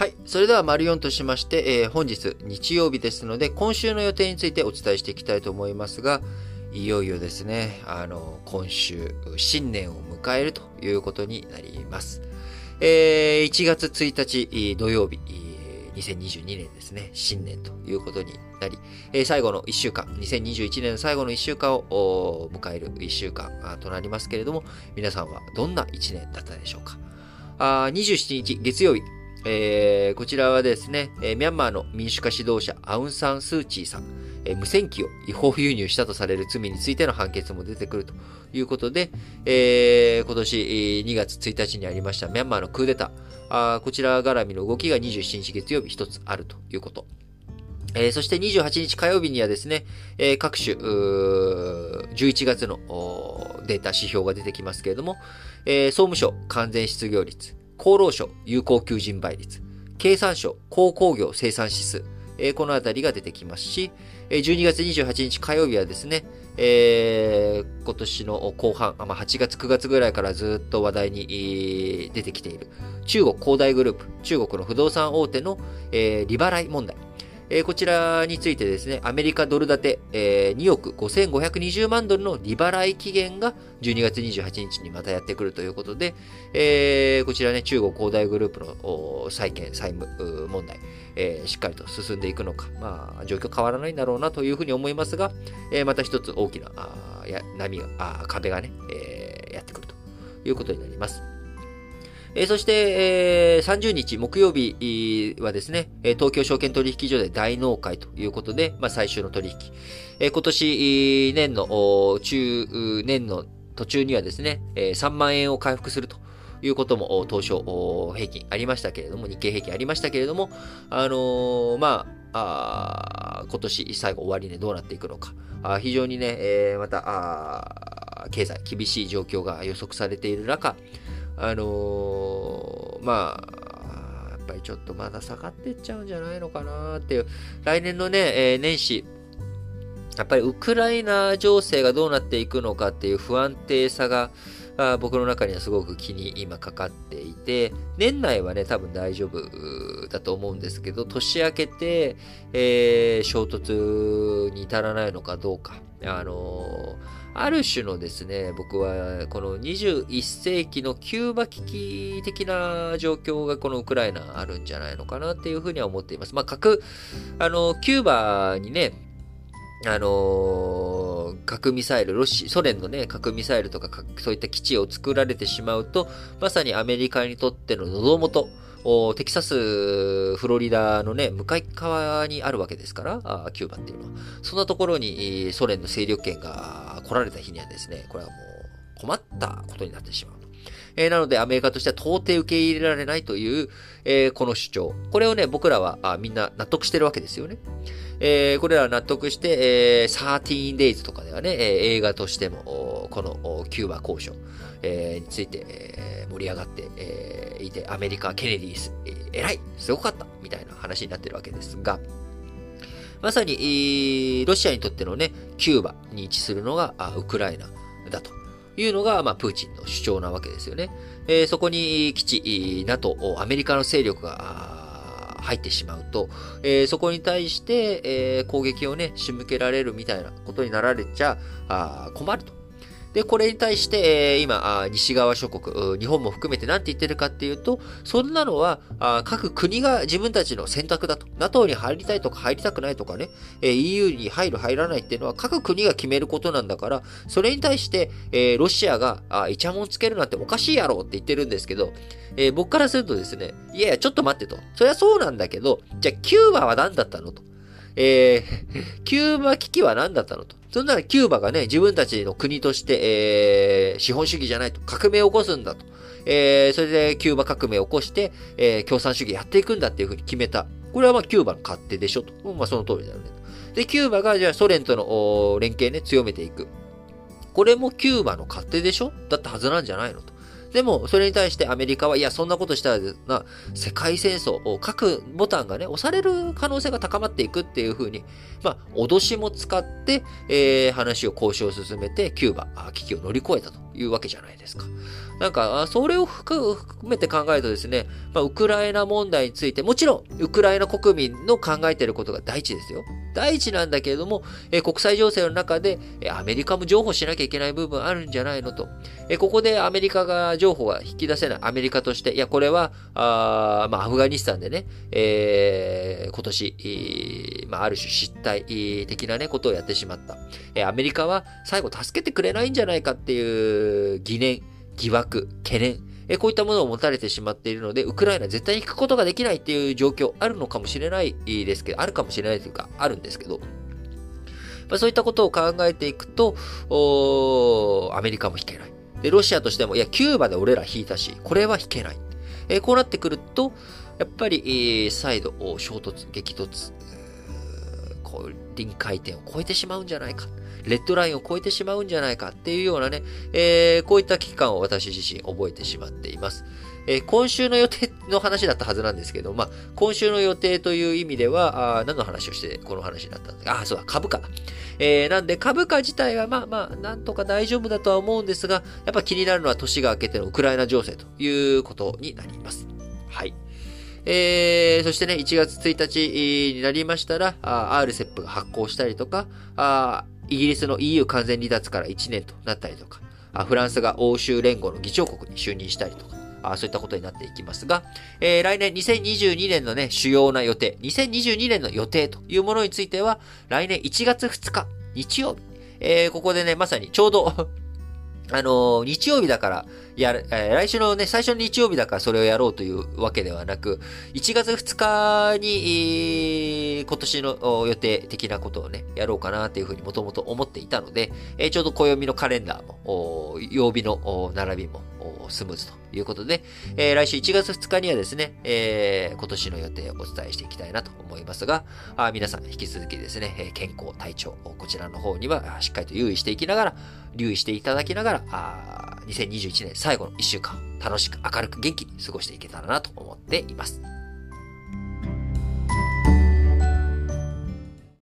はい。それでは、丸4としまして、えー、本日、日曜日ですので、今週の予定についてお伝えしていきたいと思いますが、いよいよですね、あの、今週、新年を迎えるということになります。えー、1月1日土曜日、2022年ですね、新年ということになり、えー、最後の1週間、2021年の最後の1週間を迎える1週間となりますけれども、皆さんはどんな1年だったでしょうか。あ27日月曜日、えー、こちらはですね、ミャンマーの民主化指導者アウン・サン・スー・チーさん、えー、無線機を違法輸入したとされる罪についての判決も出てくると。いうことで、えー、今年2月1日にありましたミャンマーのクーデター、あこちら絡みの動きが27日月曜日一つあるということ。えー、そして28日火曜日にはですね、えー、各種、11月のデータ指標が出てきますけれども、えー、総務省完全失業率、厚労省有効求人倍率、経産省鉱工業生産指数、えー、このあたりが出てきますし、12月28日火曜日はですね、えー、今年の後半、まあ、8月9月ぐらいからずっと話題に出てきている中国恒大グループ、中国の不動産大手の、えー、利払い問題。えー、こちらについてですね、アメリカドル建て、えー、2億5520万ドルの利払い期限が12月28日にまたやってくるということで、えー、こちらね、中国恒大グループの債権、債務問題、えー、しっかりと進んでいくのか、まあ、状況変わらないんだろうなというふうに思いますが、えー、また一つ大きなあや波があ、壁がね、えー、やってくるということになります。えー、そして、えー、30日木曜日はですね、東京証券取引所で大納会ということで、まあ、最終の取引。えー、今年、年の、中、年の途中にはですね、3万円を回復するということも当初平均ありましたけれども、日経平均ありましたけれども、あのー、まあ、あ今年最後終わりでどうなっていくのか。あ非常にね、えー、またあ、経済厳しい状況が予測されている中、あのー、まあ、やっぱりちょっとまだ下がってっちゃうんじゃないのかなっていう、来年のね、えー、年始、やっぱりウクライナ情勢がどうなっていくのかっていう不安定さが、あ僕の中にはすごく気に今かかっていて、年内はね、多分大丈夫だと思うんですけど、年明けて、えー、衝突に至らないのかどうか。あのある種のですね、僕はこの21世紀のキューバ危機的な状況がこのウクライナあるんじゃないのかなっていうふうには思っています。まあ、核、あの、キューバにね、あのー、核ミサイル、ロシ、ソ連のね、核ミサイルとか、そういった基地を作られてしまうと、まさにアメリカにとっての喉元、テキサス、フロリダのね、向かい側にあるわけですから、あキューバっていうのは。そんなところにソ連の勢力圏が来られた日にはですね、これはもう困ったことになってしまう。えー、なのでアメリカとしては到底受け入れられないという、えー、この主張。これをね、僕らはあみんな納得してるわけですよね。えー、これら納得して、えー、13 days とかではね、えー、映画としても、このキューバ交渉、えー、について、えー、盛り上がって、えー、いて、アメリカ、ケネディス、えー、偉いすごかったみたいな話になってるわけですが、まさに、ロシアにとってのね、キューバに位置するのが、ウクライナだというのが、まあ、プーチンの主張なわけですよね。えー、そこに基地、NATO、アメリカの勢力が入ってしまうと、えー、そこに対して、えー、攻撃をね、仕向けられるみたいなことになられちゃあ困ると。で、これに対して、今、西側諸国、日本も含めて何て言ってるかっていうと、そんなのは、各国が自分たちの選択だと。NATO に入りたいとか入りたくないとかね、EU に入る入らないっていうのは各国が決めることなんだから、それに対して、ロシアが、イチャモンつけるなんておかしいやろって言ってるんですけど、僕からするとですね、いやいや、ちょっと待ってと。そりゃそうなんだけど、じゃあ、キューバは何だったのと。えー、キューバ危機は何だったのと。そんならキューバがね、自分たちの国として、えー、資本主義じゃないと、革命を起こすんだと。えー、それでキューバ革命を起こして、えー、共産主義やっていくんだっていうふうに決めた。これはまあキューバの勝手でしょと。まあその通りだよね。で、キューバがじゃあソ連との連携ね、強めていく。これもキューバの勝手でしょ？だったはずなんじゃないのと。でも、それに対してアメリカは、いや、そんなことしたらな、世界戦争を各ボタンがね、押される可能性が高まっていくっていうふうに、まあ、脅しも使って、えー、話を交渉を進めて、キューバ、危機を乗り越えたと。いうわけじゃないですか。なんか、それを含めて考えるとですね、まあ、ウクライナ問題について、もちろん、ウクライナ国民の考えていることが第一ですよ。第一なんだけれども、え国際情勢の中で、えアメリカも譲歩しなきゃいけない部分あるんじゃないのと。えここでアメリカが譲歩が引き出せない。アメリカとして、いや、これは、あまあ、アフガニスタンでね、えー、今年、まあ、ある種失態的なね、ことをやってしまった。えアメリカは最後助けてくれないんじゃないかっていう疑念、疑惑、懸念、えこういったものを持たれてしまっているので、ウクライナ絶対に行くことができないっていう状況あるのかもしれないですけど、あるかもしれないというか、あるんですけど、まあ、そういったことを考えていくと、アメリカも引けない。で、ロシアとしても、いや、キューバで俺ら引いたし、これは引けない。え、こうなってくると、やっぱり、え、再度、衝突、激突、こう、臨界点を超えてしまうんじゃないか。レッドラインを超えてしまうんじゃないかっていうようなね、えー、こういった危機感を私自身覚えてしまっています。えー、今週の予定の話だったはずなんですけど、まあ、今週の予定という意味では、あ何の話をしてこの話になったんだ？あ、そうだ、株価。えー、なんで株価自体はまあまあ、なんとか大丈夫だとは思うんですが、やっぱ気になるのは年が明けてのウクライナ情勢ということになります。はい。えー、そしてね、1月1日になりましたら、RCEP が発行したりとか、イギリスの EU 完全離脱から1年となったりとか、フランスが欧州連合の議長国に就任したりとか、あそういったことになっていきますが、えー、来年2022年のね、主要な予定、2022年の予定というものについては、来年1月2日、日曜日、えー、ここでね、まさにちょうどあの、日曜日だから、やる、え、来週のね、最初の日曜日だからそれをやろうというわけではなく、1月2日に、え、今年の予定的なことをね、やろうかなというふうにもともと思っていたので、え、ちょうど暦のカレンダーも、曜日の並びもスムーズとということで、えー、来週1月2日にはですね、えー、今年の予定をお伝えしていきたいなと思いますが、あ皆さん引き続きですね、健康、体調、こちらの方にはしっかりと留意していきながら、留意していただきながら、あ2021年最後の1週間、楽しく明るく元気に過ごしていけたらなと思っています。